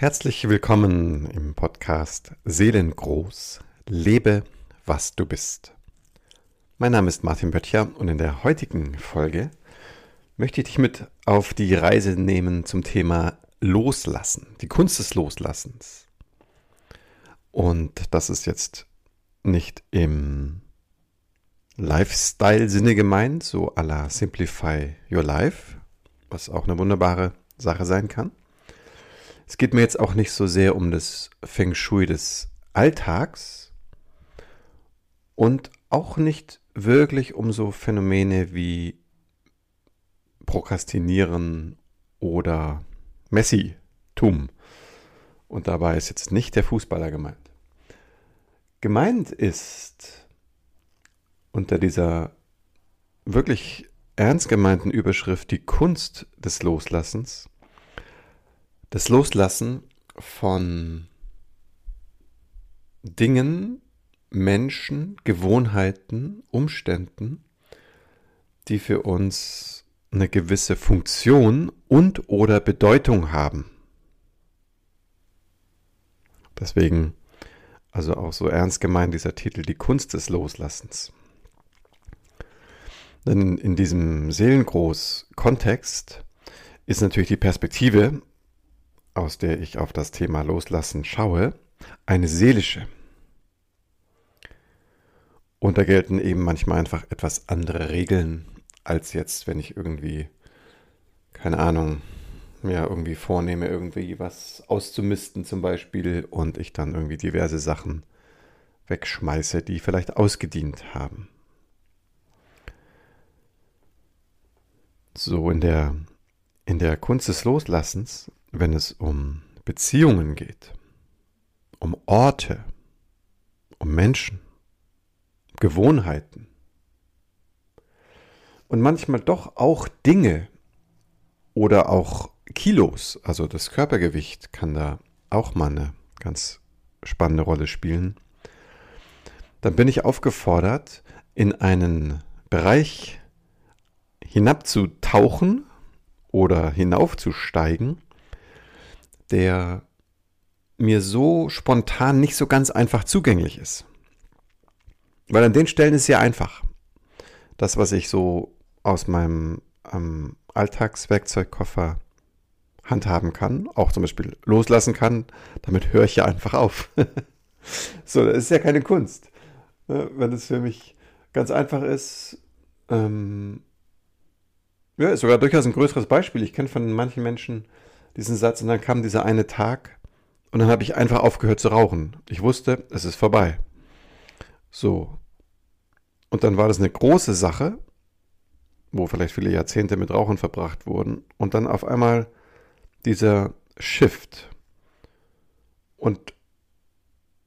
Herzlich willkommen im Podcast Seelengroß. Lebe, was du bist. Mein Name ist Martin Böttcher und in der heutigen Folge möchte ich dich mit auf die Reise nehmen zum Thema Loslassen, die Kunst des Loslassens. Und das ist jetzt nicht im Lifestyle-Sinne gemeint, so à la Simplify Your Life, was auch eine wunderbare Sache sein kann. Es geht mir jetzt auch nicht so sehr um das Feng Shui des Alltags und auch nicht wirklich um so Phänomene wie Prokrastinieren oder Messi-Tum. Und dabei ist jetzt nicht der Fußballer gemeint. Gemeint ist unter dieser wirklich ernst gemeinten Überschrift die Kunst des Loslassens, das Loslassen von Dingen, Menschen, Gewohnheiten, Umständen, die für uns eine gewisse Funktion und oder Bedeutung haben. Deswegen also auch so ernst gemeint dieser Titel, die Kunst des Loslassens. Denn in diesem Seelengroß-Kontext ist natürlich die Perspektive, aus der ich auf das Thema Loslassen schaue, eine seelische. Und da gelten eben manchmal einfach etwas andere Regeln, als jetzt, wenn ich irgendwie, keine Ahnung, mir irgendwie vornehme, irgendwie was auszumisten zum Beispiel und ich dann irgendwie diverse Sachen wegschmeiße, die vielleicht ausgedient haben. So in der, in der Kunst des Loslassens, wenn es um Beziehungen geht, um Orte, um Menschen, Gewohnheiten und manchmal doch auch Dinge oder auch Kilos, also das Körpergewicht kann da auch mal eine ganz spannende Rolle spielen, dann bin ich aufgefordert, in einen Bereich hinabzutauchen oder hinaufzusteigen, der mir so spontan nicht so ganz einfach zugänglich ist. Weil an den Stellen ist es ja einfach. Das, was ich so aus meinem ähm, Alltagswerkzeugkoffer handhaben kann, auch zum Beispiel loslassen kann, damit höre ich ja einfach auf. so, das ist ja keine Kunst. Ne? Wenn es für mich ganz einfach ist, ähm, ja, ist sogar durchaus ein größeres Beispiel. Ich kenne von manchen Menschen diesen Satz und dann kam dieser eine Tag und dann habe ich einfach aufgehört zu rauchen. Ich wusste, es ist vorbei. So. Und dann war das eine große Sache, wo vielleicht viele Jahrzehnte mit Rauchen verbracht wurden. Und dann auf einmal dieser Shift. Und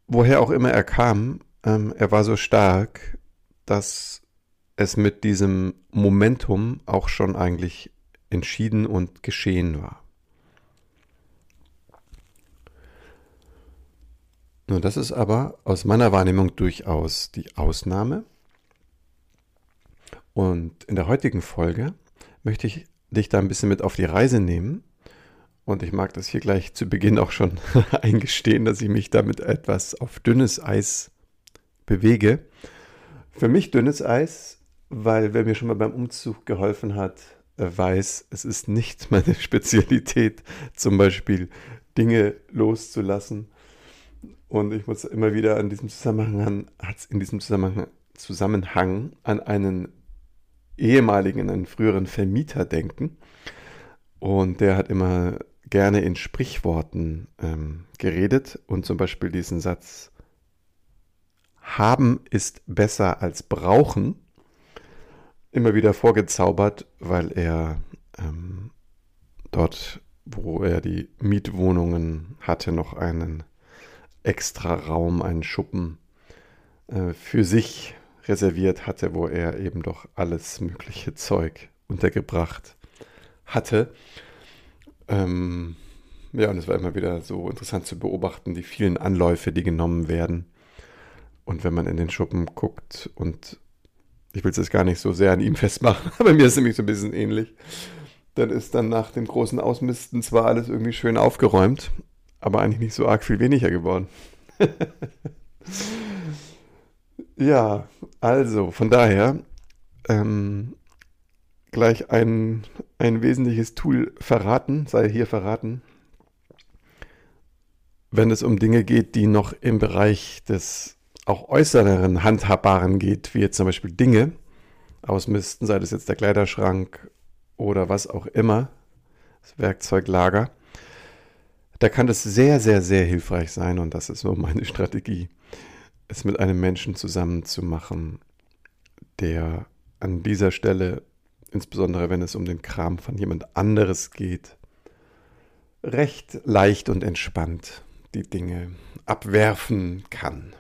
woher auch immer er kam, ähm, er war so stark, dass es mit diesem Momentum auch schon eigentlich entschieden und geschehen war. Nun, das ist aber aus meiner Wahrnehmung durchaus die Ausnahme. Und in der heutigen Folge möchte ich dich da ein bisschen mit auf die Reise nehmen und ich mag das hier gleich zu Beginn auch schon eingestehen, dass ich mich damit etwas auf dünnes Eis bewege. Für mich dünnes Eis, weil wer mir schon mal beim Umzug geholfen hat, weiß, es ist nicht meine Spezialität, zum Beispiel Dinge loszulassen. Und ich muss immer wieder an diesem Zusammenhang, in diesem Zusammenhang, Zusammenhang an einen ehemaligen, einen früheren Vermieter denken. Und der hat immer gerne in Sprichworten ähm, geredet und zum Beispiel diesen Satz haben ist besser als brauchen immer wieder vorgezaubert, weil er ähm, dort, wo er die Mietwohnungen hatte, noch einen extra Raum, einen Schuppen äh, für sich reserviert hatte, wo er eben doch alles mögliche Zeug untergebracht hatte. Ähm, ja, und es war immer wieder so interessant zu beobachten, die vielen Anläufe, die genommen werden. Und wenn man in den Schuppen guckt und ich will es jetzt gar nicht so sehr an ihm festmachen, aber mir ist es nämlich so ein bisschen ähnlich, dann ist dann nach dem großen Ausmisten zwar alles irgendwie schön aufgeräumt, aber eigentlich nicht so arg viel weniger geworden. ja, also von daher ähm, gleich ein, ein wesentliches Tool verraten, sei hier verraten, wenn es um Dinge geht, die noch im Bereich des auch äußeren Handhabbaren geht, wie jetzt zum Beispiel Dinge ausmisten, sei das jetzt der Kleiderschrank oder was auch immer, das Werkzeuglager, da kann es sehr, sehr, sehr hilfreich sein und das ist so meine Strategie, es mit einem Menschen zusammen zu machen, der an dieser Stelle, insbesondere wenn es um den Kram von jemand anderes geht, recht leicht und entspannt die Dinge abwerfen kann.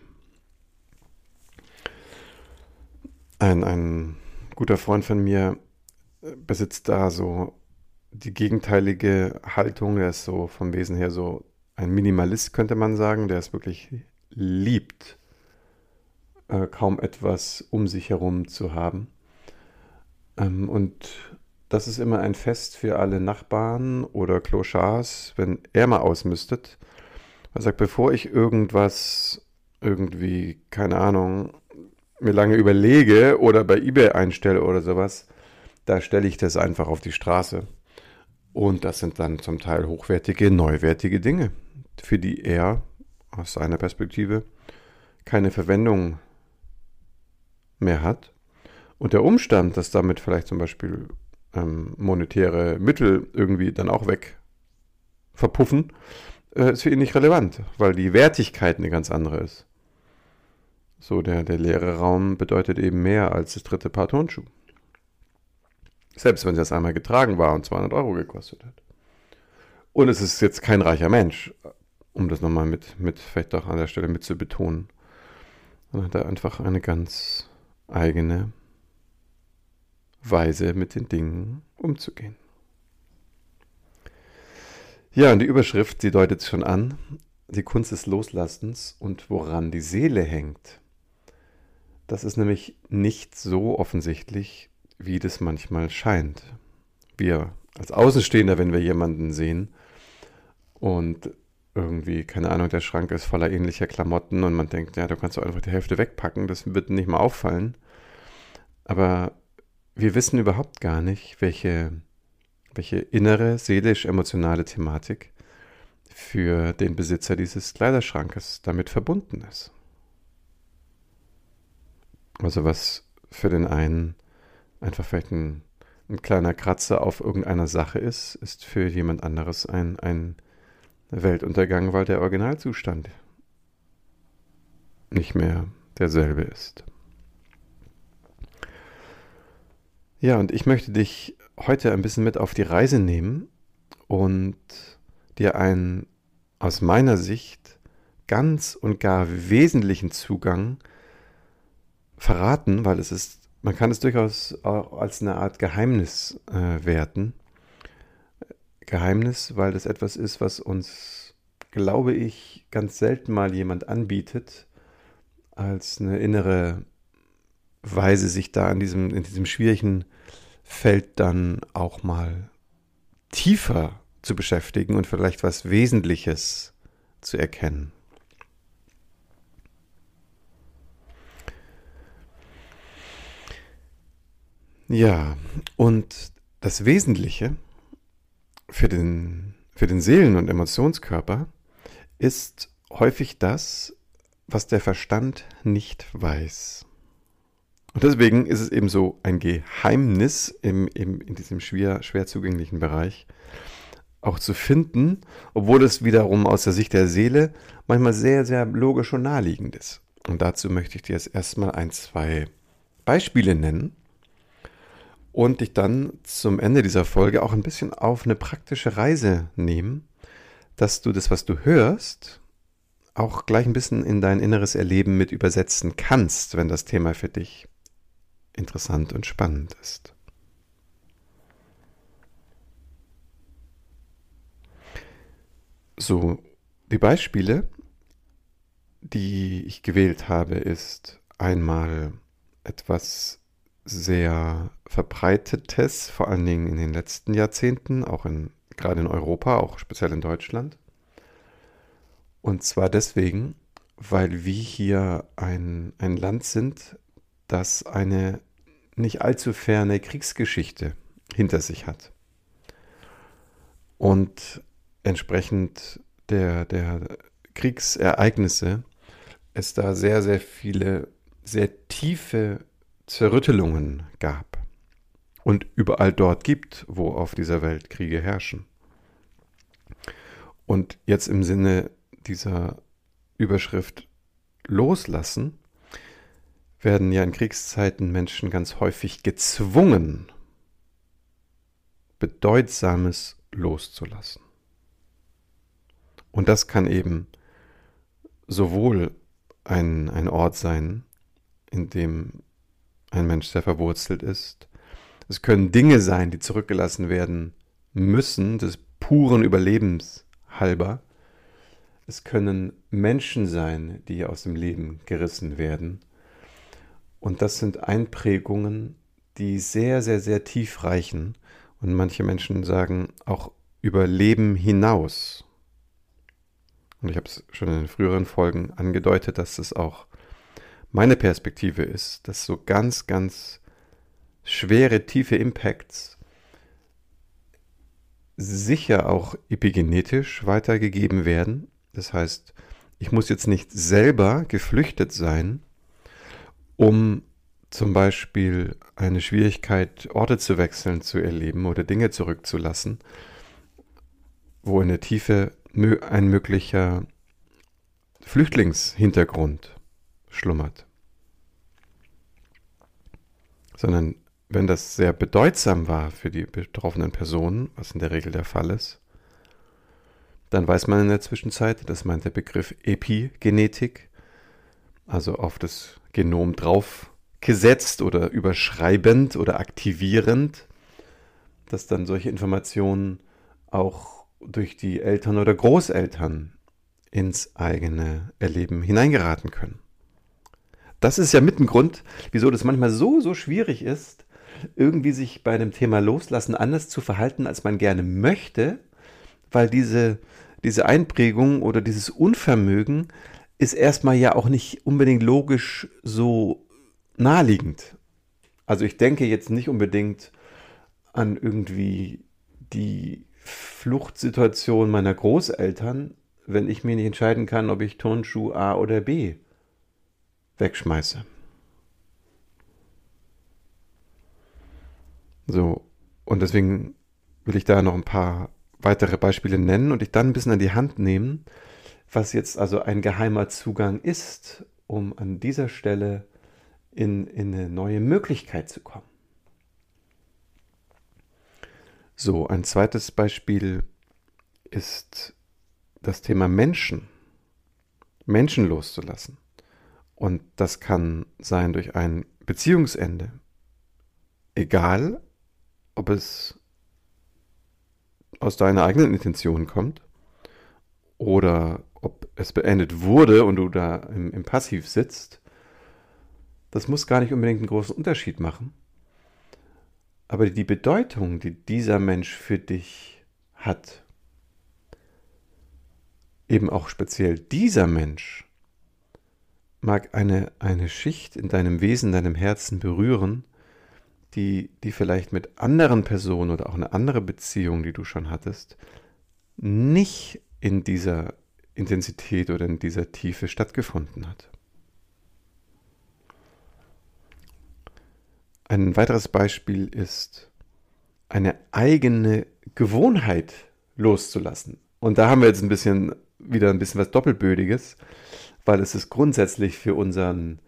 Ein, ein guter Freund von mir besitzt da so die gegenteilige Haltung. Er ist so vom Wesen her so ein Minimalist, könnte man sagen, der es wirklich liebt, äh, kaum etwas um sich herum zu haben. Ähm, und das ist immer ein Fest für alle Nachbarn oder Clochards, wenn er mal ausmüstet. Er sagt, bevor ich irgendwas irgendwie, keine Ahnung, mir lange überlege oder bei eBay einstelle oder sowas, da stelle ich das einfach auf die Straße. Und das sind dann zum Teil hochwertige, neuwertige Dinge, für die er aus seiner Perspektive keine Verwendung mehr hat. Und der Umstand, dass damit vielleicht zum Beispiel ähm, monetäre Mittel irgendwie dann auch weg verpuffen, äh, ist für ihn nicht relevant, weil die Wertigkeit eine ganz andere ist. So, der, der leere Raum bedeutet eben mehr als das dritte Paar Turnschuh. Selbst wenn es das einmal getragen war und 200 Euro gekostet hat. Und es ist jetzt kein reicher Mensch, um das nochmal mit, mit vielleicht auch an der Stelle mit zu betonen. Dann hat er einfach eine ganz eigene Weise, mit den Dingen umzugehen. Ja, und die Überschrift, die deutet schon an, die Kunst des Loslassens und woran die Seele hängt. Das ist nämlich nicht so offensichtlich, wie das manchmal scheint. Wir als Außenstehender, wenn wir jemanden sehen und irgendwie, keine Ahnung, der Schrank ist voller ähnlicher Klamotten und man denkt, ja, du kannst doch einfach die Hälfte wegpacken, das wird nicht mal auffallen. Aber wir wissen überhaupt gar nicht, welche, welche innere, seelisch-emotionale Thematik für den Besitzer dieses Kleiderschrankes damit verbunden ist. Also was für den einen einfach vielleicht ein, ein kleiner Kratzer auf irgendeiner Sache ist, ist für jemand anderes ein, ein Weltuntergang, weil der Originalzustand nicht mehr derselbe ist. Ja, und ich möchte dich heute ein bisschen mit auf die Reise nehmen und dir einen aus meiner Sicht ganz und gar wesentlichen Zugang verraten, weil es ist man kann es durchaus auch als eine Art Geheimnis äh, werten. Geheimnis, weil das etwas ist, was uns, glaube ich, ganz selten mal jemand anbietet, als eine innere Weise, sich da in diesem, in diesem schwierigen Feld dann auch mal tiefer zu beschäftigen und vielleicht was Wesentliches zu erkennen. Ja, und das Wesentliche für den, für den Seelen- und Emotionskörper ist häufig das, was der Verstand nicht weiß. Und deswegen ist es eben so ein Geheimnis im, im, in diesem schwer, schwer zugänglichen Bereich auch zu finden, obwohl es wiederum aus der Sicht der Seele manchmal sehr, sehr logisch und naheliegend ist. Und dazu möchte ich dir jetzt erstmal ein, zwei Beispiele nennen, und dich dann zum Ende dieser Folge auch ein bisschen auf eine praktische Reise nehmen, dass du das, was du hörst, auch gleich ein bisschen in dein inneres Erleben mit übersetzen kannst, wenn das Thema für dich interessant und spannend ist. So, die Beispiele, die ich gewählt habe, ist einmal etwas sehr verbreitetes, vor allen Dingen in den letzten Jahrzehnten, auch in, gerade in Europa, auch speziell in Deutschland. Und zwar deswegen, weil wir hier ein, ein Land sind, das eine nicht allzu ferne Kriegsgeschichte hinter sich hat. Und entsprechend der, der Kriegsereignisse es da sehr, sehr viele, sehr tiefe Zerrüttelungen gab und überall dort gibt, wo auf dieser Welt Kriege herrschen. Und jetzt im Sinne dieser Überschrift loslassen, werden ja in Kriegszeiten Menschen ganz häufig gezwungen, Bedeutsames loszulassen. Und das kann eben sowohl ein, ein Ort sein, in dem ein Mensch sehr verwurzelt ist. Es können Dinge sein, die zurückgelassen werden müssen, des puren Überlebens halber. Es können Menschen sein, die aus dem Leben gerissen werden. Und das sind Einprägungen, die sehr, sehr, sehr tief reichen. Und manche Menschen sagen auch über Leben hinaus. Und ich habe es schon in den früheren Folgen angedeutet, dass es auch meine Perspektive ist, dass so ganz, ganz schwere, tiefe Impacts sicher auch epigenetisch weitergegeben werden. Das heißt, ich muss jetzt nicht selber geflüchtet sein, um zum Beispiel eine Schwierigkeit, Orte zu wechseln, zu erleben oder Dinge zurückzulassen, wo in der Tiefe ein möglicher Flüchtlingshintergrund schlummert. Sondern wenn das sehr bedeutsam war für die betroffenen Personen, was in der Regel der Fall ist, dann weiß man in der Zwischenzeit, das meint der Begriff Epigenetik, also auf das Genom draufgesetzt oder überschreibend oder aktivierend, dass dann solche Informationen auch durch die Eltern oder Großeltern ins eigene Erleben hineingeraten können. Das ist ja mit ein Grund, wieso das manchmal so, so schwierig ist, irgendwie sich bei einem Thema loslassen anders zu verhalten, als man gerne möchte, weil diese, diese Einprägung oder dieses Unvermögen ist erstmal ja auch nicht unbedingt logisch so naheliegend. Also ich denke jetzt nicht unbedingt an irgendwie die Fluchtsituation meiner Großeltern, wenn ich mir nicht entscheiden kann, ob ich Turnschuh A oder B wegschmeiße. So, und deswegen will ich da noch ein paar weitere Beispiele nennen und dich dann ein bisschen an die Hand nehmen, was jetzt also ein geheimer Zugang ist, um an dieser Stelle in, in eine neue Möglichkeit zu kommen. So, ein zweites Beispiel ist das Thema Menschen. Menschen loszulassen. Und das kann sein durch ein Beziehungsende. Egal, ob es aus deiner eigenen Intention kommt oder ob es beendet wurde und du da im, im Passiv sitzt, das muss gar nicht unbedingt einen großen Unterschied machen. Aber die Bedeutung, die dieser Mensch für dich hat, eben auch speziell dieser Mensch, mag eine, eine Schicht in deinem Wesen, deinem Herzen berühren, die, die vielleicht mit anderen Personen oder auch eine andere Beziehung, die du schon hattest, nicht in dieser Intensität oder in dieser Tiefe stattgefunden hat. Ein weiteres Beispiel ist, eine eigene Gewohnheit loszulassen. Und da haben wir jetzt ein bisschen wieder ein bisschen was Doppelbödiges, weil es ist grundsätzlich für unseren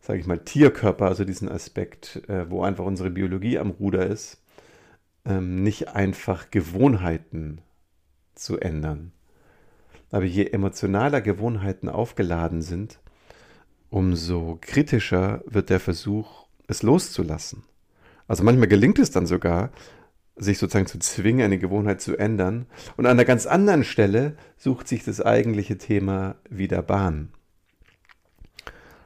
sage ich mal, Tierkörper, also diesen Aspekt, äh, wo einfach unsere Biologie am Ruder ist, ähm, nicht einfach Gewohnheiten zu ändern. Aber je emotionaler Gewohnheiten aufgeladen sind, umso kritischer wird der Versuch, es loszulassen. Also manchmal gelingt es dann sogar, sich sozusagen zu zwingen, eine Gewohnheit zu ändern. Und an einer ganz anderen Stelle sucht sich das eigentliche Thema wieder Bahn.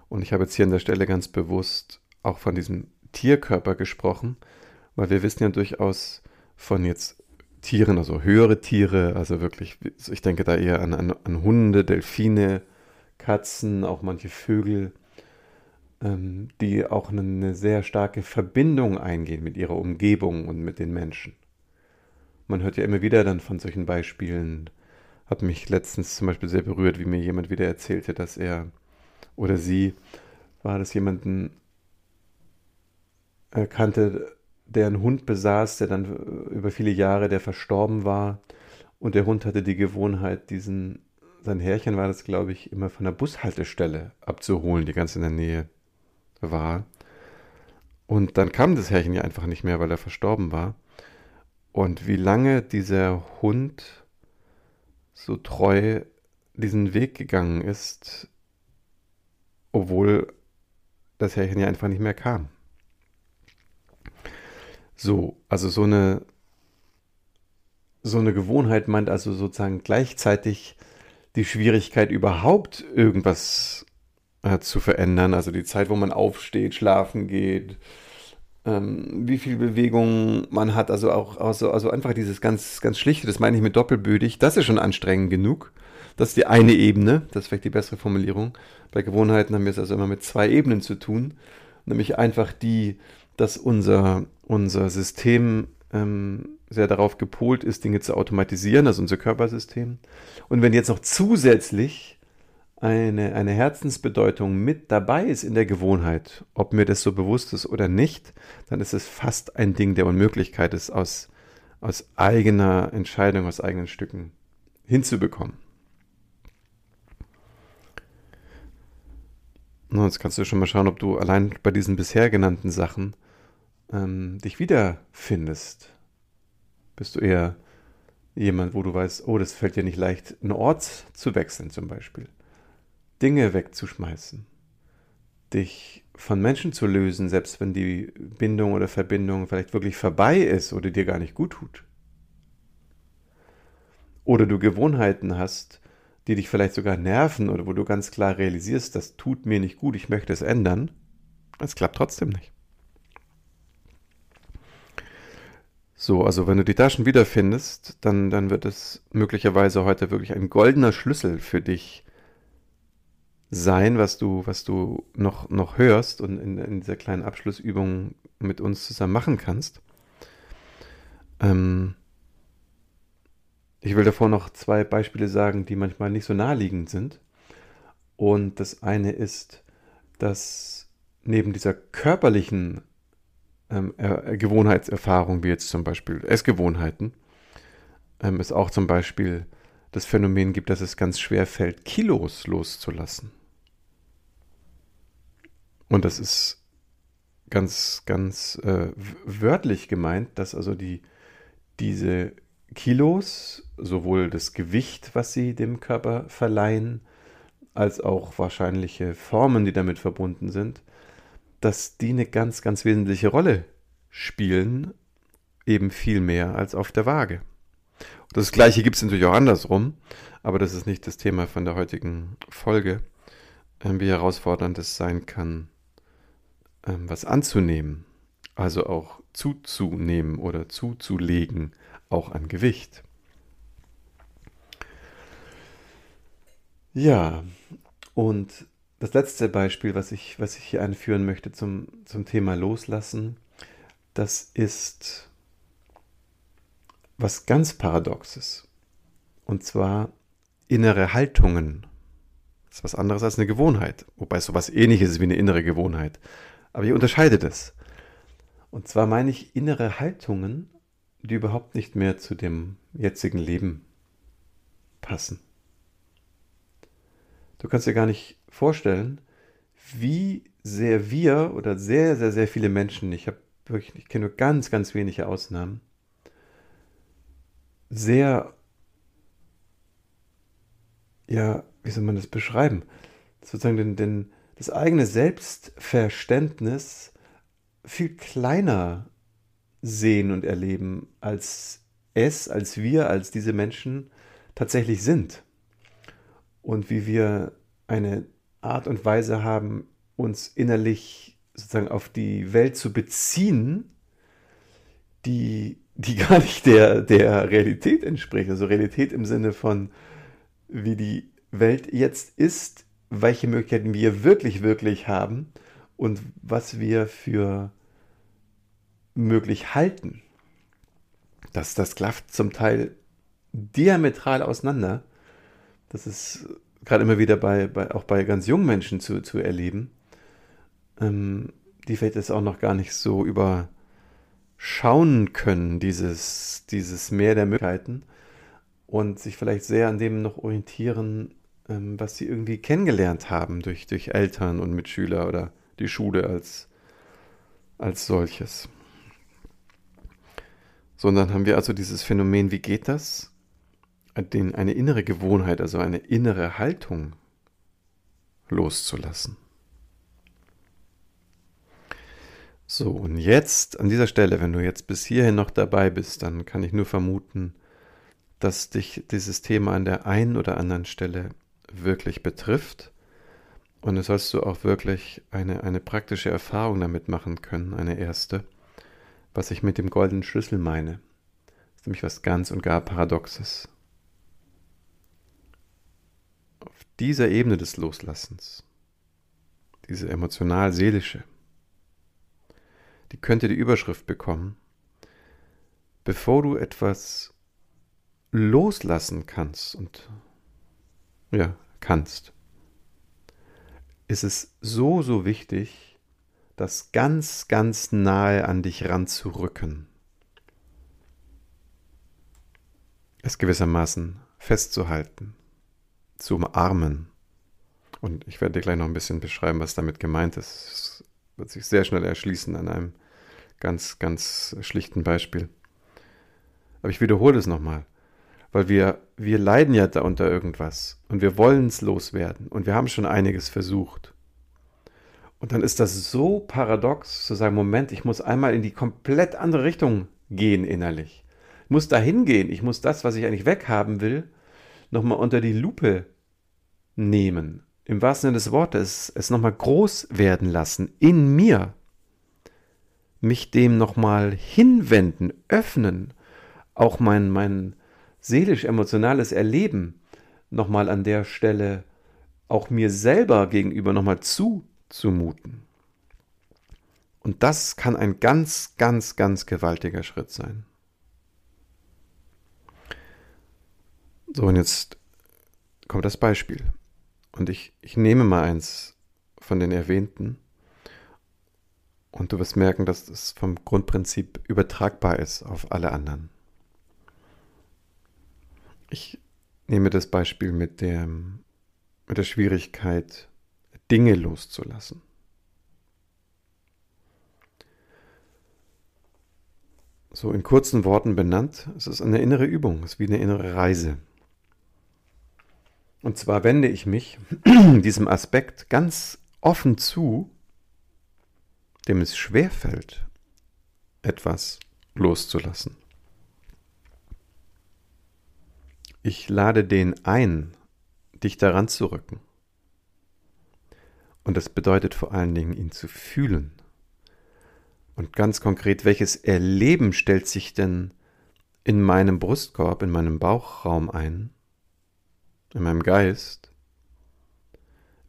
Und ich habe jetzt hier an der Stelle ganz bewusst auch von diesem Tierkörper gesprochen, weil wir wissen ja durchaus von jetzt Tieren, also höhere Tiere, also wirklich, ich denke da eher an, an, an Hunde, Delfine, Katzen, auch manche Vögel, ähm, die auch eine, eine sehr starke Verbindung eingehen mit ihrer Umgebung und mit den Menschen. Man hört ja immer wieder dann von solchen Beispielen, hat mich letztens zum Beispiel sehr berührt, wie mir jemand wieder erzählte, dass er oder sie war das jemanden äh, kannte, der einen Hund besaß, der dann äh, über viele Jahre, der verstorben war. Und der Hund hatte die Gewohnheit, diesen, sein Herrchen war das, glaube ich, immer von der Bushaltestelle abzuholen, die ganz in der Nähe war. Und dann kam das Herrchen ja einfach nicht mehr, weil er verstorben war. Und wie lange dieser Hund so treu diesen Weg gegangen ist, obwohl das Herrchen ja einfach nicht mehr kam. So, also so eine, so eine Gewohnheit meint also sozusagen gleichzeitig die Schwierigkeit überhaupt irgendwas äh, zu verändern. Also die Zeit, wo man aufsteht, schlafen geht, ähm, wie viel Bewegung man hat. Also auch also, also einfach dieses ganz, ganz Schlichte, das meine ich mit doppelbödig, das ist schon anstrengend genug. Das ist die eine Ebene, das ist vielleicht die bessere Formulierung. Bei Gewohnheiten haben wir es also immer mit zwei Ebenen zu tun. Nämlich einfach die, dass unser, unser System ähm, sehr darauf gepolt ist, Dinge zu automatisieren, also unser Körpersystem. Und wenn jetzt noch zusätzlich eine, eine Herzensbedeutung mit dabei ist in der Gewohnheit, ob mir das so bewusst ist oder nicht, dann ist es fast ein Ding der Unmöglichkeit, es aus, aus eigener Entscheidung, aus eigenen Stücken hinzubekommen. Jetzt kannst du schon mal schauen, ob du allein bei diesen bisher genannten Sachen ähm, dich wiederfindest. Bist du eher jemand, wo du weißt, oh, das fällt dir nicht leicht, einen Ort zu wechseln zum Beispiel, Dinge wegzuschmeißen, dich von Menschen zu lösen, selbst wenn die Bindung oder Verbindung vielleicht wirklich vorbei ist oder dir gar nicht gut tut. Oder du Gewohnheiten hast, die dich vielleicht sogar nerven oder wo du ganz klar realisierst, das tut mir nicht gut, ich möchte es ändern, es klappt trotzdem nicht. So, also wenn du die Taschen wiederfindest, dann, dann wird es möglicherweise heute wirklich ein goldener Schlüssel für dich sein, was du, was du noch, noch hörst und in, in dieser kleinen Abschlussübung mit uns zusammen machen kannst. Ähm, ich will davor noch zwei Beispiele sagen, die manchmal nicht so naheliegend sind. Und das eine ist, dass neben dieser körperlichen ähm, äh, Gewohnheitserfahrung, wie jetzt zum Beispiel Essgewohnheiten, ähm, es auch zum Beispiel das Phänomen gibt, dass es ganz schwer fällt, Kilos loszulassen. Und das ist ganz, ganz äh, wörtlich gemeint, dass also die, diese Kilos, sowohl das Gewicht, was sie dem Körper verleihen, als auch wahrscheinliche Formen, die damit verbunden sind, dass die eine ganz, ganz wesentliche Rolle spielen, eben viel mehr als auf der Waage. Das gleiche gibt es natürlich auch andersrum, aber das ist nicht das Thema von der heutigen Folge, ähm, wie herausfordernd es sein kann, ähm, was anzunehmen, also auch zuzunehmen oder zuzulegen auch an Gewicht. Ja, und das letzte Beispiel, was ich, was ich hier einführen möchte zum, zum Thema Loslassen, das ist was ganz Paradoxes. Und zwar innere Haltungen. Das ist was anderes als eine Gewohnheit. Wobei es so was ähnliches ist wie eine innere Gewohnheit. Aber ich unterscheide das. Und zwar meine ich innere Haltungen die überhaupt nicht mehr zu dem jetzigen Leben passen. Du kannst dir gar nicht vorstellen, wie sehr wir oder sehr, sehr, sehr viele Menschen, ich habe wirklich, ich kenne nur ganz, ganz wenige Ausnahmen, sehr, ja, wie soll man das beschreiben? Sozusagen den, den, das eigene Selbstverständnis viel kleiner sehen und erleben, als es, als wir, als diese Menschen tatsächlich sind. Und wie wir eine Art und Weise haben, uns innerlich sozusagen auf die Welt zu beziehen, die die gar nicht der, der Realität entspricht. Also Realität im Sinne von, wie die Welt jetzt ist, welche Möglichkeiten wir wirklich, wirklich haben und was wir für möglich halten. Das, das klafft zum Teil diametral auseinander. Das ist gerade immer wieder bei, bei, auch bei ganz jungen Menschen zu, zu erleben, ähm, die vielleicht jetzt auch noch gar nicht so überschauen können, dieses, dieses Meer der Möglichkeiten und sich vielleicht sehr an dem noch orientieren, ähm, was sie irgendwie kennengelernt haben durch, durch Eltern und Mitschüler oder die Schule als, als solches. Sondern haben wir also dieses Phänomen, wie geht das? Eine innere Gewohnheit, also eine innere Haltung loszulassen. So, und jetzt an dieser Stelle, wenn du jetzt bis hierhin noch dabei bist, dann kann ich nur vermuten, dass dich dieses Thema an der einen oder anderen Stelle wirklich betrifft. Und es sollst du auch wirklich eine, eine praktische Erfahrung damit machen können, eine erste, was ich mit dem goldenen Schlüssel meine. Das ist nämlich was ganz und gar Paradoxes. Auf dieser Ebene des Loslassens, diese emotional-seelische, die könnte die Überschrift bekommen, bevor du etwas loslassen kannst und ja, kannst, ist es so, so wichtig, das ganz, ganz nahe an dich ranzurücken. Es gewissermaßen festzuhalten, zu umarmen. Und ich werde dir gleich noch ein bisschen beschreiben, was damit gemeint ist. Es wird sich sehr schnell erschließen an einem ganz, ganz schlichten Beispiel. Aber ich wiederhole es nochmal weil wir, wir leiden ja da unter irgendwas und wir wollen es loswerden und wir haben schon einiges versucht. Und dann ist das so paradox zu sagen, Moment, ich muss einmal in die komplett andere Richtung gehen innerlich. Ich muss dahin gehen, ich muss das, was ich eigentlich weghaben will, nochmal unter die Lupe nehmen. Im wahrsten Sinne des Wortes, es nochmal groß werden lassen in mir. Mich dem nochmal hinwenden, öffnen, auch mein, mein, seelisch-emotionales Erleben nochmal an der Stelle auch mir selber gegenüber nochmal zuzumuten. Und das kann ein ganz, ganz, ganz gewaltiger Schritt sein. So, und jetzt kommt das Beispiel. Und ich, ich nehme mal eins von den erwähnten. Und du wirst merken, dass das vom Grundprinzip übertragbar ist auf alle anderen. Ich nehme das Beispiel mit der, mit der Schwierigkeit, Dinge loszulassen. So in kurzen Worten benannt, es ist eine innere Übung, es ist wie eine innere Reise. Und zwar wende ich mich diesem Aspekt ganz offen zu, dem es schwerfällt, etwas loszulassen. Ich lade den ein, dich daran zu rücken. Und das bedeutet vor allen Dingen, ihn zu fühlen. Und ganz konkret, welches Erleben stellt sich denn in meinem Brustkorb, in meinem Bauchraum ein, in meinem Geist,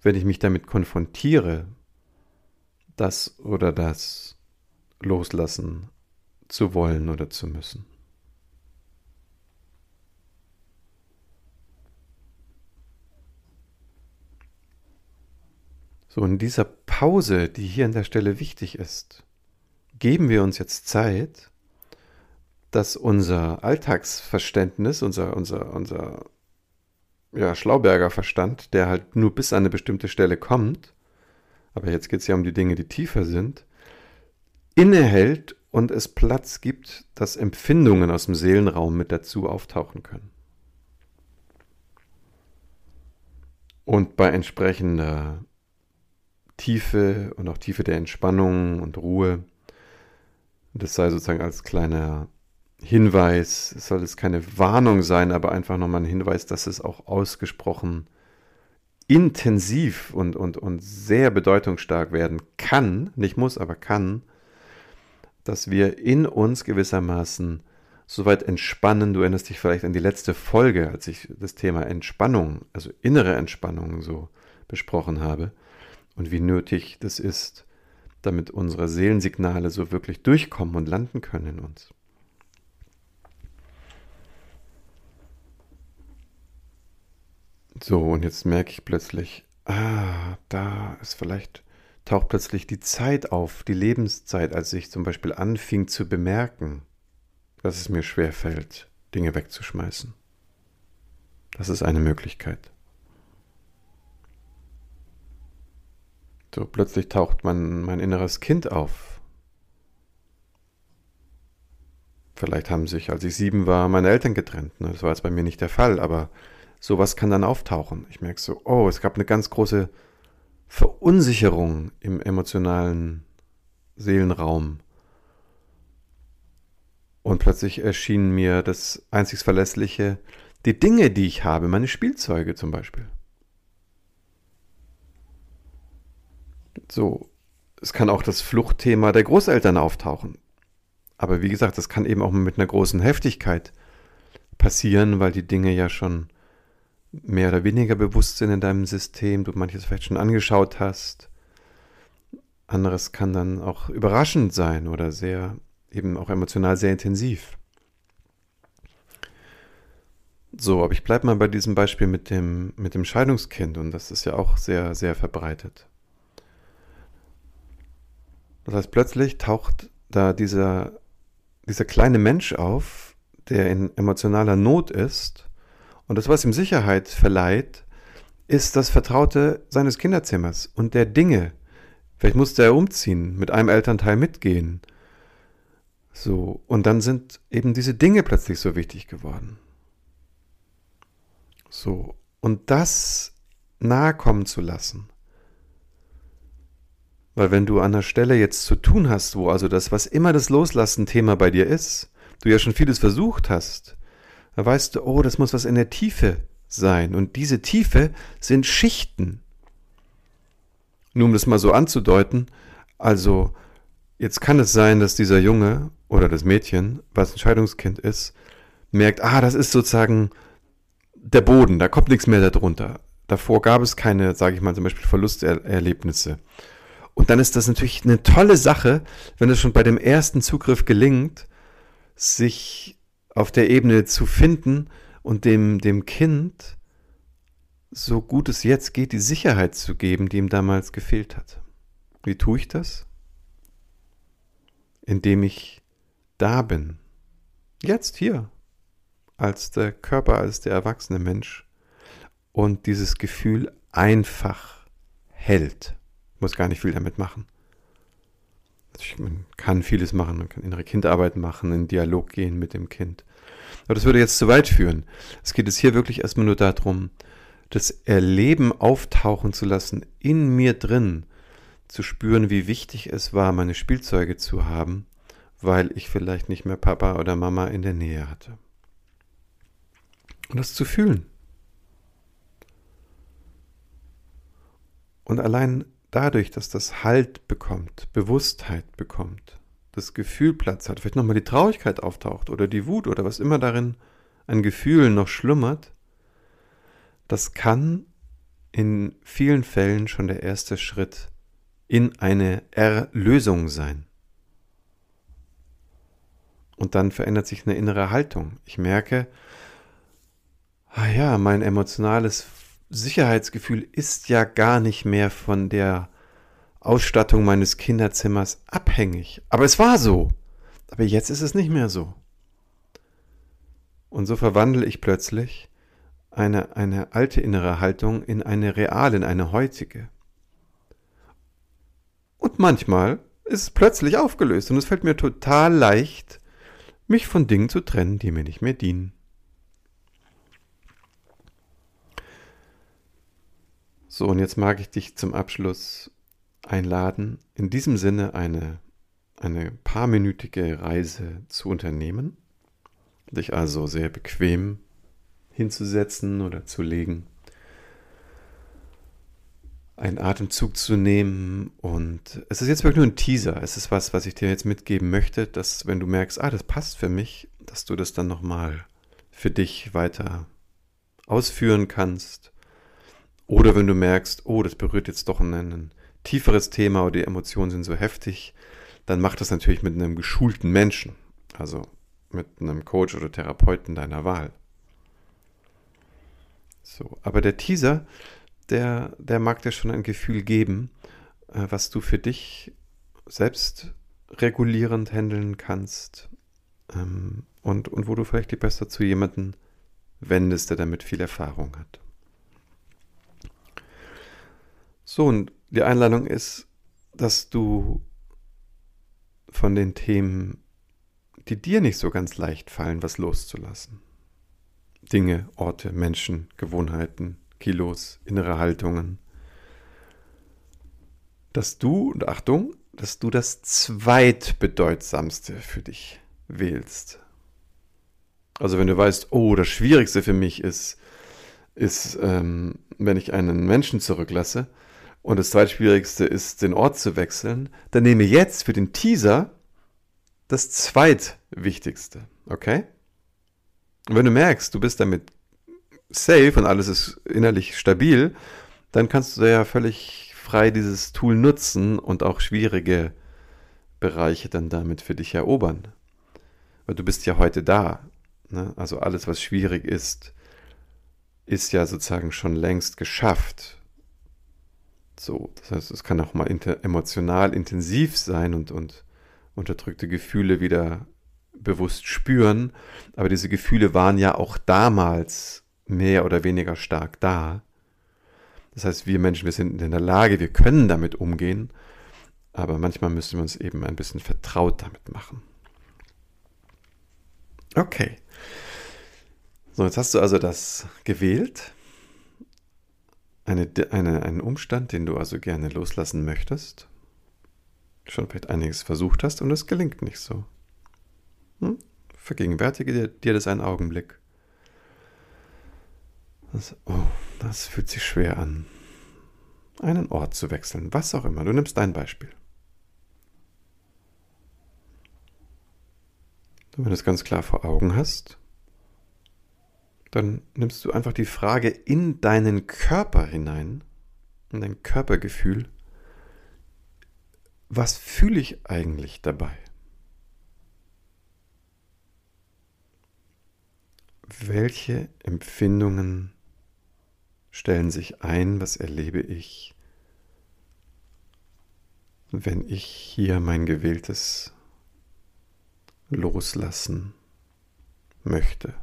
wenn ich mich damit konfrontiere, das oder das loslassen zu wollen oder zu müssen. So, in dieser Pause, die hier an der Stelle wichtig ist, geben wir uns jetzt Zeit, dass unser Alltagsverständnis, unser, unser, unser ja, Schlauberger Verstand, der halt nur bis an eine bestimmte Stelle kommt, aber jetzt geht es ja um die Dinge, die tiefer sind, innehält und es Platz gibt, dass Empfindungen aus dem Seelenraum mit dazu auftauchen können. Und bei entsprechender Tiefe und auch Tiefe der Entspannung und Ruhe. Das sei sozusagen als kleiner Hinweis, es soll jetzt keine Warnung sein, aber einfach nochmal ein Hinweis, dass es auch ausgesprochen intensiv und, und, und sehr bedeutungsstark werden kann, nicht muss, aber kann, dass wir in uns gewissermaßen soweit entspannen. Du erinnerst dich vielleicht an die letzte Folge, als ich das Thema Entspannung, also innere Entspannung so besprochen habe und wie nötig das ist, damit unsere Seelensignale so wirklich durchkommen und landen können in uns. So, und jetzt merke ich plötzlich, ah, da ist vielleicht, taucht plötzlich die Zeit auf, die Lebenszeit, als ich zum Beispiel anfing zu bemerken, dass es mir schwer fällt, Dinge wegzuschmeißen. Das ist eine Möglichkeit. So, plötzlich taucht mein, mein inneres Kind auf. Vielleicht haben sich, als ich sieben war, meine Eltern getrennt. Ne? Das war jetzt bei mir nicht der Fall, aber sowas kann dann auftauchen. Ich merke so, oh, es gab eine ganz große Verunsicherung im emotionalen Seelenraum. Und plötzlich erschien mir das einzig Verlässliche, die Dinge, die ich habe, meine Spielzeuge zum Beispiel. So, es kann auch das Fluchtthema der Großeltern auftauchen. Aber wie gesagt, das kann eben auch mit einer großen Heftigkeit passieren, weil die Dinge ja schon mehr oder weniger bewusst sind in deinem System, du manches vielleicht schon angeschaut hast. Anderes kann dann auch überraschend sein oder sehr, eben auch emotional sehr intensiv. So, aber ich bleibe mal bei diesem Beispiel mit dem, mit dem Scheidungskind und das ist ja auch sehr, sehr verbreitet. Das heißt, plötzlich taucht da dieser, dieser kleine Mensch auf, der in emotionaler Not ist und das, was ihm Sicherheit verleiht, ist das Vertraute seines Kinderzimmers und der Dinge. Vielleicht musste er umziehen, mit einem Elternteil mitgehen. So, und dann sind eben diese Dinge plötzlich so wichtig geworden. So, und das nahe kommen zu lassen. Weil wenn du an der Stelle jetzt zu tun hast, wo also das, was immer das Loslassen-Thema bei dir ist, du ja schon vieles versucht hast, da weißt du, oh, das muss was in der Tiefe sein. Und diese Tiefe sind Schichten. Nur um das mal so anzudeuten, also jetzt kann es sein, dass dieser Junge oder das Mädchen, was ein Scheidungskind ist, merkt, ah, das ist sozusagen der Boden, da kommt nichts mehr darunter. Davor gab es keine, sage ich mal, zum Beispiel Verlusterlebnisse. Und dann ist das natürlich eine tolle Sache, wenn es schon bei dem ersten Zugriff gelingt, sich auf der Ebene zu finden und dem, dem Kind, so gut es jetzt geht, die Sicherheit zu geben, die ihm damals gefehlt hat. Wie tue ich das? Indem ich da bin. Jetzt hier. Als der Körper, als der erwachsene Mensch. Und dieses Gefühl einfach hält. Muss gar nicht viel damit machen. Man kann vieles machen, man kann innere Kindarbeit machen, in Dialog gehen mit dem Kind. Aber das würde jetzt zu weit führen. Es geht jetzt hier wirklich erstmal nur darum, das Erleben auftauchen zu lassen, in mir drin, zu spüren, wie wichtig es war, meine Spielzeuge zu haben, weil ich vielleicht nicht mehr Papa oder Mama in der Nähe hatte. Und das zu fühlen. Und allein dadurch, dass das Halt bekommt, Bewusstheit bekommt, das Gefühl Platz hat, vielleicht nochmal die Traurigkeit auftaucht oder die Wut oder was immer darin an Gefühlen noch schlummert, das kann in vielen Fällen schon der erste Schritt in eine Erlösung sein. Und dann verändert sich eine innere Haltung. Ich merke, ah ja, mein emotionales Sicherheitsgefühl ist ja gar nicht mehr von der Ausstattung meines Kinderzimmers abhängig. Aber es war so. Aber jetzt ist es nicht mehr so. Und so verwandle ich plötzlich eine, eine alte innere Haltung in eine reale, in eine heutige. Und manchmal ist es plötzlich aufgelöst und es fällt mir total leicht, mich von Dingen zu trennen, die mir nicht mehr dienen. So, und jetzt mag ich dich zum Abschluss einladen, in diesem Sinne eine, eine paarminütige Reise zu unternehmen, dich also sehr bequem hinzusetzen oder zu legen einen Atemzug zu nehmen. Und es ist jetzt wirklich nur ein Teaser. Es ist was, was ich dir jetzt mitgeben möchte, dass wenn du merkst, ah, das passt für mich, dass du das dann nochmal für dich weiter ausführen kannst. Oder wenn du merkst, oh, das berührt jetzt doch ein, ein tieferes Thema oder die Emotionen sind so heftig, dann mach das natürlich mit einem geschulten Menschen. Also mit einem Coach oder Therapeuten deiner Wahl. So, aber der Teaser, der, der mag dir schon ein Gefühl geben, äh, was du für dich selbst regulierend handeln kannst ähm, und, und wo du vielleicht die besser zu jemandem wendest, der damit viel Erfahrung hat. So, und die Einladung ist, dass du von den Themen, die dir nicht so ganz leicht fallen, was loszulassen. Dinge, Orte, Menschen, Gewohnheiten, Kilos, innere Haltungen. Dass du, und Achtung, dass du das zweitbedeutsamste für dich wählst. Also wenn du weißt, oh, das Schwierigste für mich ist, ist, ähm, wenn ich einen Menschen zurücklasse und das zweitschwierigste ist, den Ort zu wechseln, dann nehme jetzt für den Teaser das zweitwichtigste, okay? Und wenn du merkst, du bist damit safe und alles ist innerlich stabil, dann kannst du ja völlig frei dieses Tool nutzen und auch schwierige Bereiche dann damit für dich erobern. Weil du bist ja heute da. Ne? Also alles, was schwierig ist, ist ja sozusagen schon längst geschafft. So, das heißt, es kann auch mal inter emotional intensiv sein und, und unterdrückte Gefühle wieder bewusst spüren. Aber diese Gefühle waren ja auch damals mehr oder weniger stark da. Das heißt, wir Menschen, wir sind in der Lage, wir können damit umgehen, aber manchmal müssen wir uns eben ein bisschen vertraut damit machen. Okay. So, jetzt hast du also das gewählt. Eine, eine, einen Umstand, den du also gerne loslassen möchtest. Schon vielleicht einiges versucht hast und es gelingt nicht so. Hm? Vergegenwärtige dir, dir das einen Augenblick. Das, oh, das fühlt sich schwer an. Einen Ort zu wechseln, was auch immer. Du nimmst dein Beispiel. Und wenn du es ganz klar vor Augen hast, dann nimmst du einfach die Frage in deinen Körper hinein, in dein Körpergefühl, was fühle ich eigentlich dabei? Welche Empfindungen stellen sich ein, was erlebe ich, wenn ich hier mein gewähltes loslassen möchte.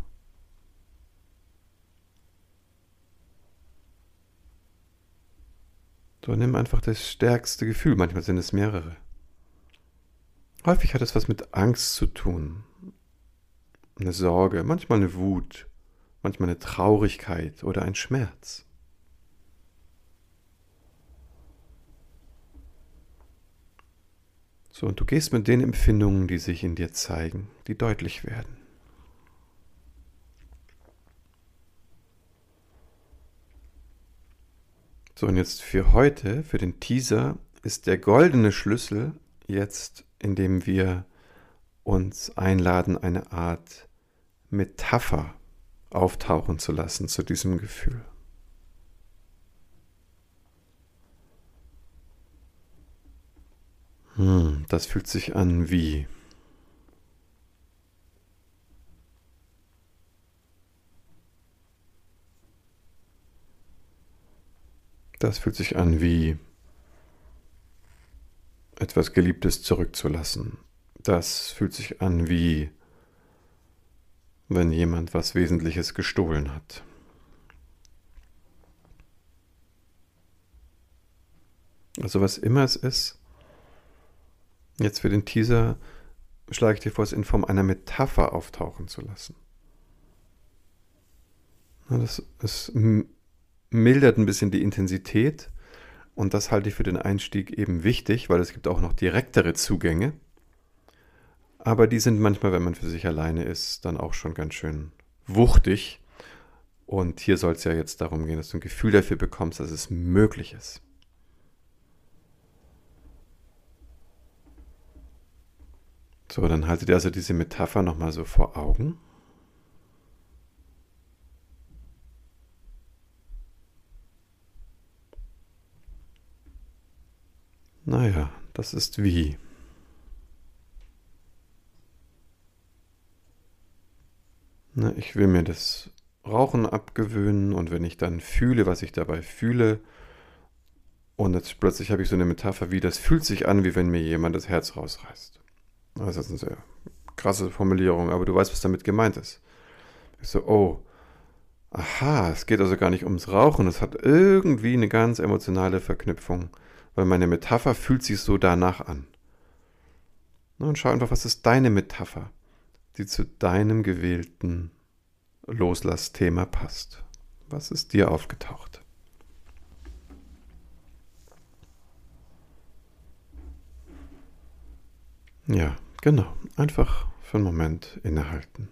So, nimm einfach das stärkste Gefühl, manchmal sind es mehrere. Häufig hat es was mit Angst zu tun, eine Sorge, manchmal eine Wut, manchmal eine Traurigkeit oder ein Schmerz. So, und du gehst mit den Empfindungen, die sich in dir zeigen, die deutlich werden. So, und jetzt für heute, für den Teaser, ist der goldene Schlüssel jetzt, indem wir uns einladen, eine Art Metapher auftauchen zu lassen zu diesem Gefühl. Hm, das fühlt sich an wie. Das fühlt sich an wie etwas Geliebtes zurückzulassen. Das fühlt sich an wie wenn jemand was Wesentliches gestohlen hat. Also was immer es ist, jetzt für den Teaser schlage ich dir vor, es in Form einer Metapher auftauchen zu lassen. Das, das mildert ein bisschen die Intensität und das halte ich für den Einstieg eben wichtig, weil es gibt auch noch direktere Zugänge. Aber die sind manchmal, wenn man für sich alleine ist, dann auch schon ganz schön wuchtig. Und hier soll es ja jetzt darum gehen, dass du ein Gefühl dafür bekommst, dass es möglich ist. So, dann haltet ihr also diese Metapher nochmal so vor Augen. Naja, das ist wie. Na, ich will mir das Rauchen abgewöhnen und wenn ich dann fühle, was ich dabei fühle, und jetzt plötzlich habe ich so eine Metapher wie, das fühlt sich an, wie wenn mir jemand das Herz rausreißt. Das ist eine sehr krasse Formulierung, aber du weißt, was damit gemeint ist. Ich so, oh, aha, es geht also gar nicht ums Rauchen, es hat irgendwie eine ganz emotionale Verknüpfung, weil meine Metapher fühlt sich so danach an. Und schau einfach, was ist deine Metapher, die zu deinem gewählten Loslassthema passt. Was ist dir aufgetaucht? Ja, genau. Einfach für einen Moment innehalten.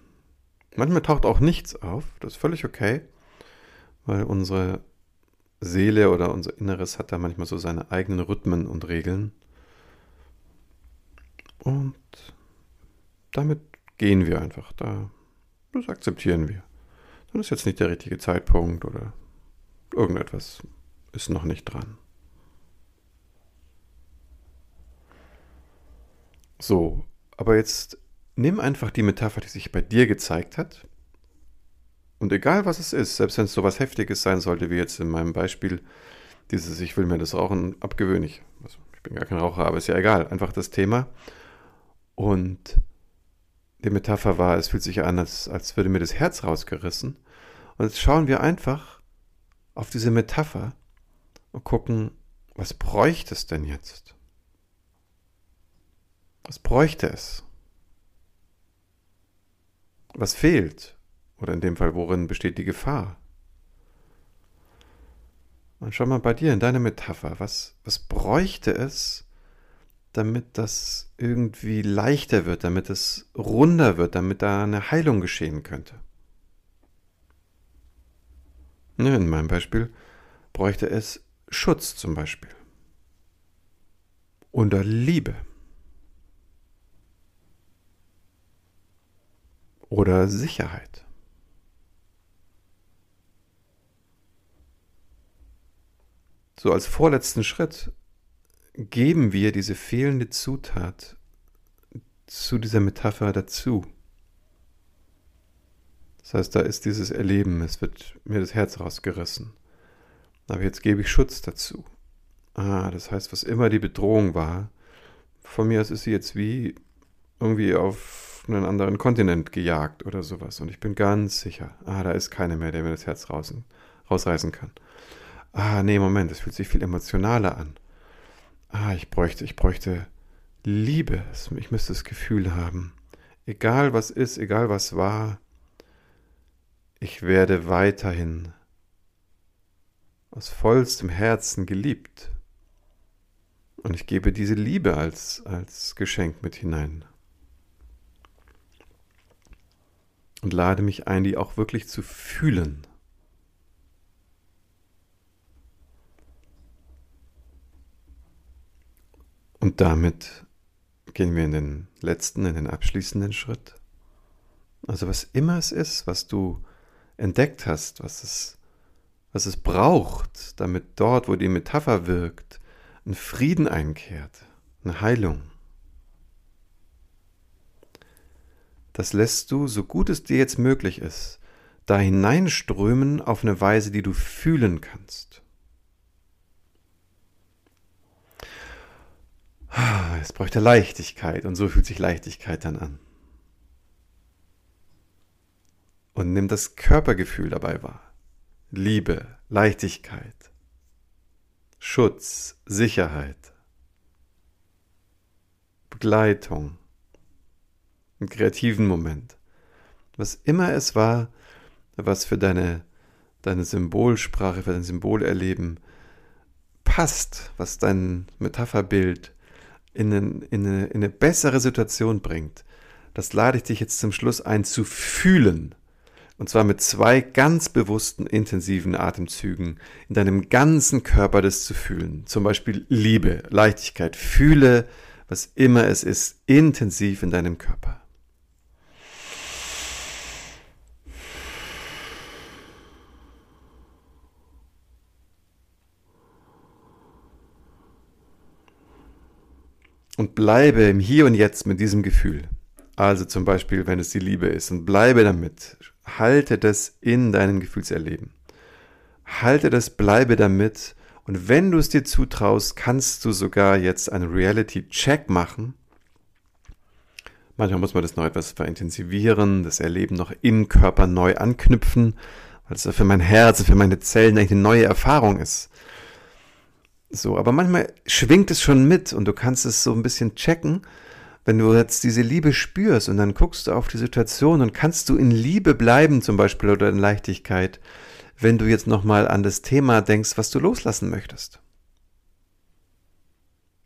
Manchmal taucht auch nichts auf, das ist völlig okay, weil unsere Seele oder unser Inneres hat da manchmal so seine eigenen Rhythmen und Regeln. Und damit gehen wir einfach da. Das akzeptieren wir. Dann ist jetzt nicht der richtige Zeitpunkt oder irgendetwas ist noch nicht dran. So, aber jetzt nimm einfach die Metapher, die sich bei dir gezeigt hat. Und egal was es ist, selbst wenn es so was Heftiges sein sollte, wie jetzt in meinem Beispiel, dieses Ich will mir das Rauchen abgewöhnen. Ich, also ich bin gar kein Raucher, aber ist ja egal. Einfach das Thema. Und die Metapher war, es fühlt sich an, als, als würde mir das Herz rausgerissen. Und jetzt schauen wir einfach auf diese Metapher und gucken, was bräuchte es denn jetzt? Was bräuchte es? Was fehlt? Oder in dem Fall, worin besteht die Gefahr? Und schau mal bei dir in deiner Metapher, was, was bräuchte es, damit das irgendwie leichter wird, damit es runder wird, damit da eine Heilung geschehen könnte? In meinem Beispiel bräuchte es Schutz zum Beispiel. Oder Liebe. oder Sicherheit. So als vorletzten Schritt geben wir diese fehlende Zutat zu dieser Metapher dazu. Das heißt, da ist dieses Erleben, es wird mir das Herz rausgerissen. Aber jetzt gebe ich Schutz dazu. Ah, das heißt, was immer die Bedrohung war, von mir aus ist sie jetzt wie irgendwie auf einen anderen Kontinent gejagt oder sowas. Und ich bin ganz sicher, ah, da ist keiner mehr, der mir das Herz raus, rausreißen kann. Ah, nee, Moment, das fühlt sich viel emotionaler an. Ah, ich bräuchte, ich bräuchte Liebe. Ich müsste das Gefühl haben, egal was ist, egal was war, ich werde weiterhin aus vollstem Herzen geliebt. Und ich gebe diese Liebe als, als Geschenk mit hinein. und lade mich ein, die auch wirklich zu fühlen. Und damit gehen wir in den letzten, in den abschließenden Schritt. Also was immer es ist, was du entdeckt hast, was es, was es braucht, damit dort, wo die Metapher wirkt, ein Frieden einkehrt, eine Heilung. das lässt du, so gut es dir jetzt möglich ist, da hineinströmen auf eine Weise, die du fühlen kannst. Es bräuchte Leichtigkeit und so fühlt sich Leichtigkeit dann an. Und nimm das Körpergefühl dabei wahr. Liebe, Leichtigkeit, Schutz, Sicherheit, Begleitung, einen kreativen Moment. Was immer es war, was für deine, deine Symbolsprache, für dein Symbolerleben passt, was dein Metapherbild in, einen, in, eine, in eine bessere Situation bringt, das lade ich dich jetzt zum Schluss ein zu fühlen. Und zwar mit zwei ganz bewussten, intensiven Atemzügen in deinem ganzen Körper das zu fühlen. Zum Beispiel Liebe, Leichtigkeit. Fühle, was immer es ist, intensiv in deinem Körper. Und bleibe im Hier und Jetzt mit diesem Gefühl. Also zum Beispiel, wenn es die Liebe ist und bleibe damit. Halte das in deinem Gefühlserleben. Halte das, bleibe damit. Und wenn du es dir zutraust, kannst du sogar jetzt einen Reality-Check machen. Manchmal muss man das noch etwas verintensivieren, das Erleben noch im Körper neu anknüpfen, weil es für mein Herz für meine Zellen eigentlich eine neue Erfahrung ist. So, aber manchmal schwingt es schon mit und du kannst es so ein bisschen checken wenn du jetzt diese Liebe spürst und dann guckst du auf die Situation und kannst du in Liebe bleiben zum Beispiel oder in Leichtigkeit, wenn du jetzt nochmal an das Thema denkst, was du loslassen möchtest.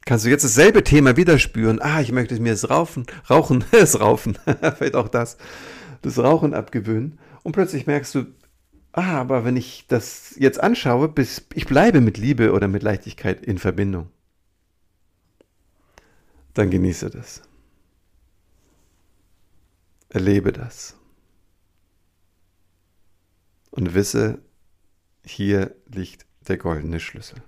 Kannst du jetzt dasselbe Thema wieder spüren? Ah, ich möchte mir das Rauchen, Rauchen, das Rauchen, vielleicht auch das, das Rauchen abgewöhnen. Und plötzlich merkst du, ah, aber wenn ich das jetzt anschaue, bis ich bleibe mit Liebe oder mit Leichtigkeit in Verbindung dann genieße das. Erlebe das. Und wisse, hier liegt der goldene Schlüssel.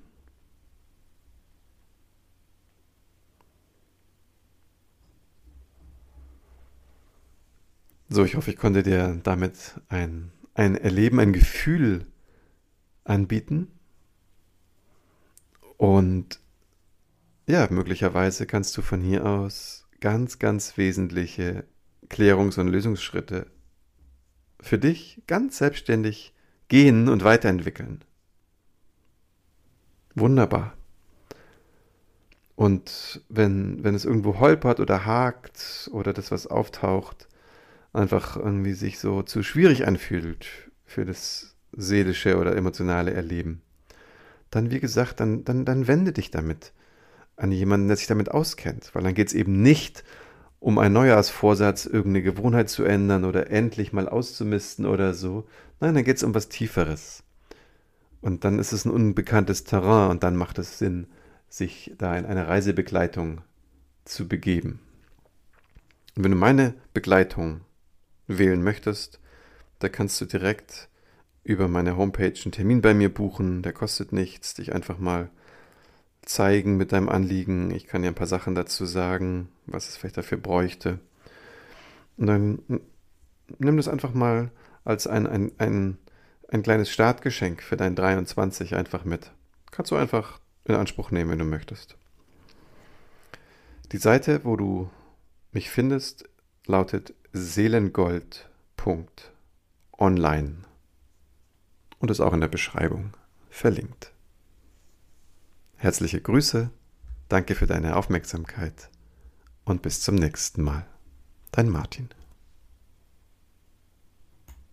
So, ich hoffe, ich konnte dir damit ein, ein Erleben, ein Gefühl anbieten. Und ja, möglicherweise kannst du von hier aus ganz, ganz wesentliche Klärungs- und Lösungsschritte für dich ganz selbstständig gehen und weiterentwickeln. Wunderbar. Und wenn, wenn es irgendwo holpert oder hakt oder das, was auftaucht, einfach irgendwie sich so zu schwierig anfühlt für das seelische oder emotionale Erleben, dann wie gesagt, dann, dann, dann wende dich damit an jemanden, der sich damit auskennt. Weil dann geht es eben nicht um einen Neujahrsvorsatz, irgendeine Gewohnheit zu ändern oder endlich mal auszumisten oder so. Nein, dann geht es um was Tieferes. Und dann ist es ein unbekanntes Terrain und dann macht es Sinn, sich da in eine Reisebegleitung zu begeben. Und wenn du meine Begleitung wählen möchtest, da kannst du direkt über meine Homepage einen Termin bei mir buchen. Der kostet nichts, dich einfach mal zeigen mit deinem Anliegen. Ich kann dir ein paar Sachen dazu sagen, was es vielleicht dafür bräuchte. Und dann nimm das einfach mal als ein, ein, ein, ein kleines Startgeschenk für dein 23 einfach mit. Kannst du einfach in Anspruch nehmen, wenn du möchtest. Die Seite, wo du mich findest, lautet seelengold.online und ist auch in der Beschreibung verlinkt. Herzliche Grüße, danke für deine Aufmerksamkeit und bis zum nächsten Mal. Dein Martin.